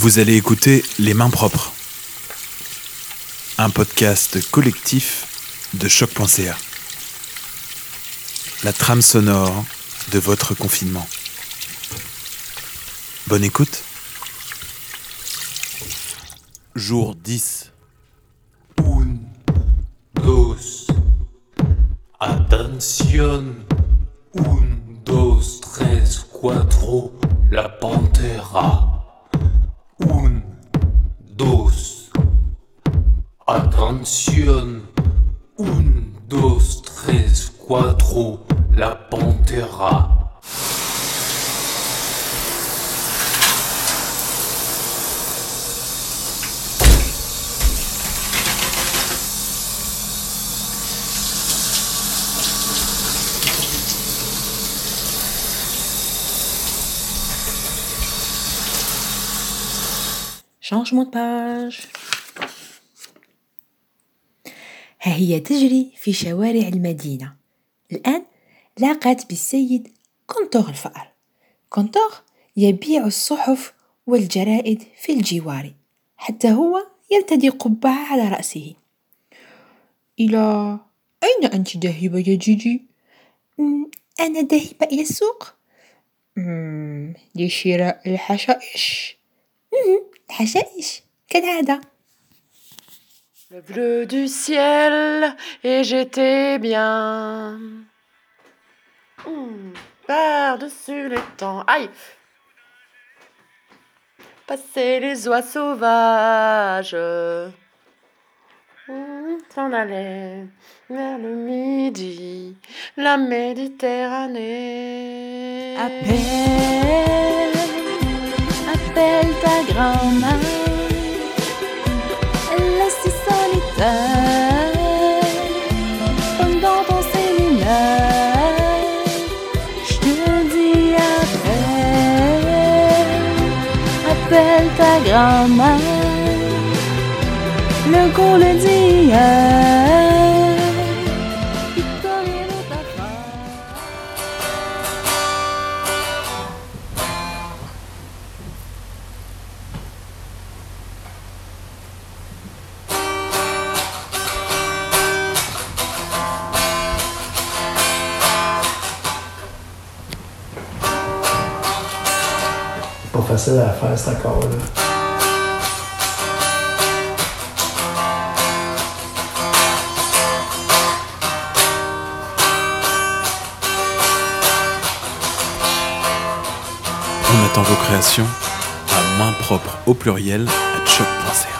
Vous allez écouter Les Mains Propres, un podcast collectif de choc.ca. La trame sonore de votre confinement. Bonne écoute. Jour 10. Un, dos. Attention. Un, dos, tres, cuatro. La pantera. Dos. Attention. Un, dos, tres, cuatro. La pantera. Changement de page. ها هي تجري في شوارع المدينة. الآن لاقت بالسيد كونتور الفأر كونتور يبيع الصحف والجرائد في الجوار حتى هو يرتدي قبعة على رأسه. إلى أين أنت ذاهبة يا جيجي؟ "مم، أنا ذاهبة إلى السوق. "مم، لشراء الحشائش. "مم، الحشائش كالعادة Le bleu du ciel et j'étais bien. Hmm, Par-dessus les temps. Aïe Passer les oies sauvages. Hmm, S'en allait vers le midi, la Méditerranée. Appelle, appelle ta grand-mère. Elle est si solitaire pendant ton séminaire. Je te dis appelle, appelle ta grand-mère. Le goût le dit. Pas facile à faire cet accord-là. On attend vos créations à main propre au pluriel à choc.ca.